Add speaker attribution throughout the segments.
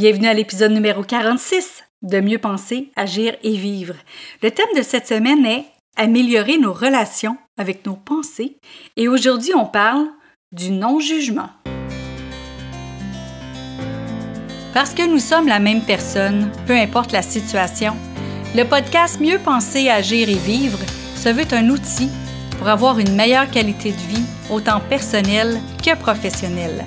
Speaker 1: Bienvenue à l'épisode numéro 46 de Mieux penser, agir et vivre. Le thème de cette semaine est Améliorer nos relations avec nos pensées et aujourd'hui on parle du non-jugement. Parce que nous sommes la même personne, peu importe la situation, le podcast Mieux penser, agir et vivre se veut un outil pour avoir une meilleure qualité de vie, autant personnelle que professionnelle.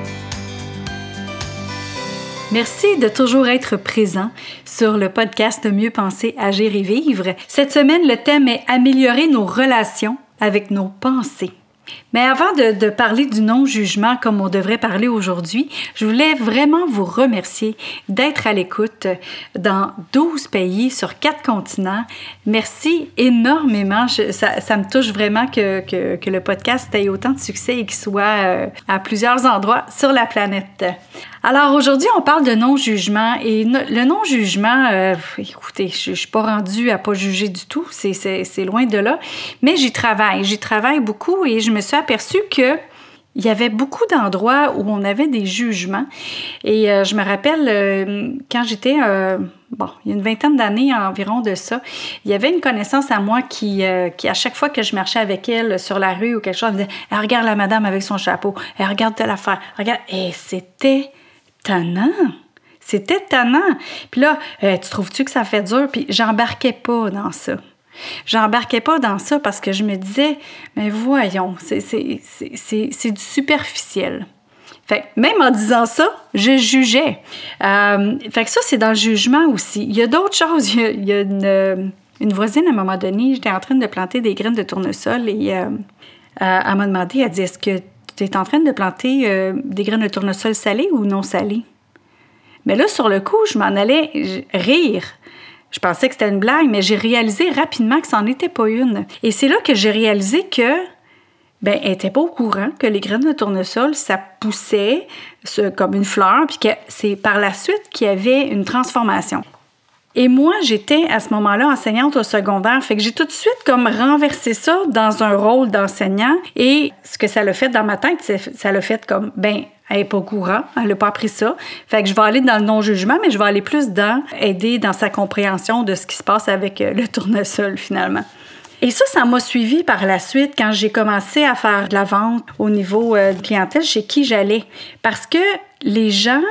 Speaker 1: Merci de toujours être présent sur le podcast Mieux penser, agir et vivre. Cette semaine, le thème est Améliorer nos relations avec nos pensées. Mais avant de, parler du non-jugement comme on devrait parler aujourd'hui, je voulais vraiment vous remercier d'être à l'écoute dans 12 pays sur 4 continents. Merci énormément. ça, me touche vraiment que, que, le podcast ait autant de succès et qu'il soit euh, à plusieurs endroits sur la planète. Alors aujourd'hui, on parle de non-jugement et le non-jugement, euh, écoutez, je, suis pas rendue à pas juger du tout, c'est loin de là, mais j'y travaille, j'y travaille beaucoup et je me suis aperçue que il y avait beaucoup d'endroits où on avait des jugements. Et euh, je me rappelle, euh, quand j'étais, bon, il y a une vingtaine d'années environ de ça, il y avait une connaissance à moi qui, qui, à chaque fois que je marchais avec elle sur la rue ou quelque chose, elle me disait Regarde la madame avec son chapeau, elle regarde telle affaire, regarde. Et c'était tannant. C'était tannant. Puis là, euh, tu trouves-tu que ça fait dur? Puis j'embarquais pas dans ça. J'embarquais pas dans ça parce que je me disais, mais voyons, c'est du superficiel. Fait même en disant ça, je jugeais. Euh, fait que ça, c'est dans le jugement aussi. Il y a d'autres choses. Il y a, une, une, voisine, à un moment donné, j'étais en train de planter des graines de tournesol et euh, elle m'a demandé, elle dit, est-ce que tu en train de planter euh, des graines de tournesol salées ou non salées? Mais là, sur le coup, je m'en allais rire. Je pensais que c'était une blague, mais j'ai réalisé rapidement que n'en était pas une. Et c'est là que j'ai réalisé que, ben, elle n'était pas au courant que les graines de tournesol, ça poussait comme une fleur, puis que c'est par la suite qu'il y avait une transformation. Et moi, j'étais à ce moment-là enseignante au secondaire, fait que j'ai tout de suite comme renversé ça dans un rôle d'enseignant. Et ce que ça l'a fait dans ma tête, ça l'a fait comme, ben, elle n'est pas au courant, elle n'a pas appris ça. Fait que je vais aller dans le non-jugement, mais je vais aller plus dans aider dans sa compréhension de ce qui se passe avec euh, le tournesol finalement. Et ça, ça m'a suivi par la suite quand j'ai commencé à faire de la vente au niveau euh, de clientèle chez qui j'allais. Parce que les gens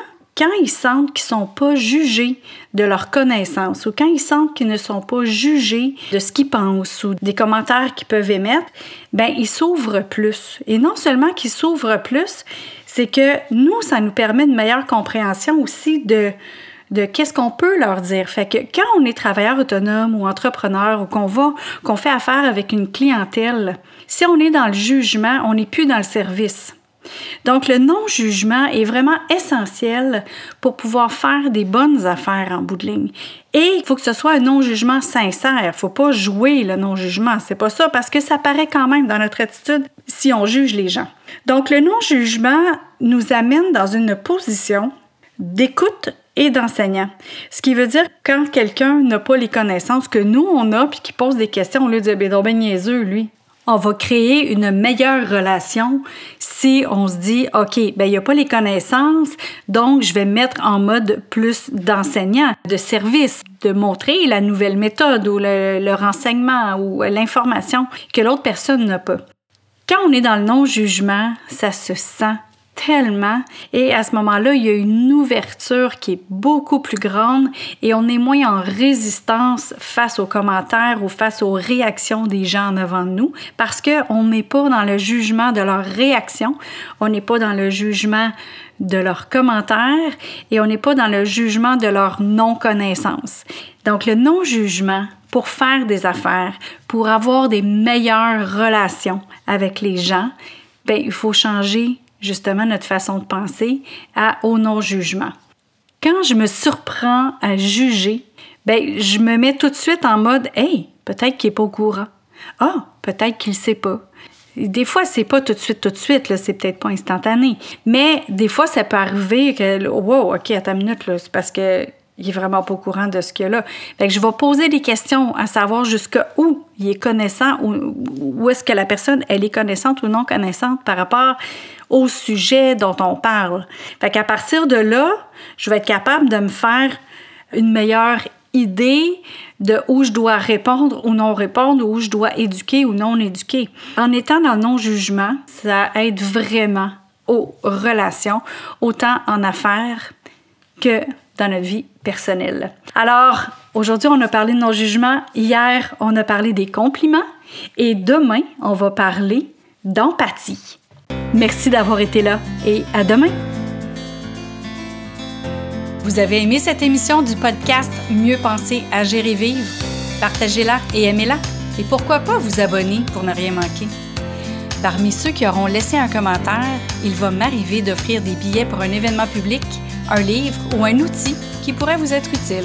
Speaker 1: quand ils sentent qu'ils ne sont pas jugés de leurs connaissances ou quand ils sentent qu'ils ne sont pas jugés de ce qu'ils pensent ou des commentaires qu'ils peuvent émettre, ben ils s'ouvrent plus. Et non seulement qu'ils s'ouvrent plus, c'est que nous, ça nous permet une meilleure compréhension aussi de de qu'est-ce qu'on peut leur dire. Fait que quand on est travailleur autonome ou entrepreneur ou qu'on va, qu'on fait affaire avec une clientèle, si on est dans le jugement, on n'est plus dans le service. Donc, le non-jugement est vraiment essentiel pour pouvoir faire des bonnes affaires en bout de ligne. Et il faut que ce soit un non-jugement sincère. Il ne faut pas jouer le non-jugement. C'est pas ça parce que ça paraît quand même dans notre attitude si on juge les gens. Donc, le non-jugement nous amène dans une position d'écoute et d'enseignant. Ce qui veut dire quand quelqu'un n'a pas les connaissances que nous, on a, puis qui pose des questions, on lui dit, ben, ben niaiseux, lui on va créer une meilleure relation si on se dit, OK, ben, il n'y a pas les connaissances, donc je vais mettre en mode plus d'enseignant, de service, de montrer la nouvelle méthode ou le, le renseignement ou l'information que l'autre personne n'a pas. Quand on est dans le non-jugement, ça se sent tellement. Et à ce moment-là, il y a une ouverture qui est beaucoup plus grande et on est moins en résistance face aux commentaires ou face aux réactions des gens en avant de nous parce qu'on n'est pas dans le jugement de leurs réactions, on n'est pas dans le jugement de leurs commentaires et on n'est pas dans le jugement de leur non-connaissance. Donc le non-jugement pour faire des affaires, pour avoir des meilleures relations avec les gens, ben, il faut changer justement notre façon de penser à, au non-jugement. Quand je me surprends à juger, ben je me mets tout de suite en mode hey, peut-être qu'il n'est pas au courant. Ah, peut-être qu'il ne sait pas. Des fois, c'est pas tout de suite, tout de suite, c'est peut-être pas instantané. Mais des fois, ça peut arriver que, wow, OK, à ta minute, c'est parce que il est vraiment pas au courant de ce qu'il y a là. Fait que je vais poser des questions à savoir jusqu'à où il est connaissant, ou où est-ce que la personne, elle est connaissante ou non connaissante par rapport au sujet dont on parle? Fait qu'à partir de là, je vais être capable de me faire une meilleure idée de où je dois répondre ou non répondre, où je dois éduquer ou non éduquer. En étant dans le non-jugement, ça aide vraiment aux relations, autant en affaires que dans notre vie personnelle. Alors, aujourd'hui, on a parlé de non-jugement. Hier, on a parlé des compliments. Et demain, on va parler d'empathie. Merci d'avoir été là et à demain. Vous avez aimé cette émission du podcast Mieux penser, agir et vivre? Partagez-la et aimez-la. Et pourquoi pas vous abonner pour ne rien manquer? Parmi ceux qui auront laissé un commentaire, il va m'arriver d'offrir des billets pour un événement public, un livre ou un outil qui pourrait vous être utile.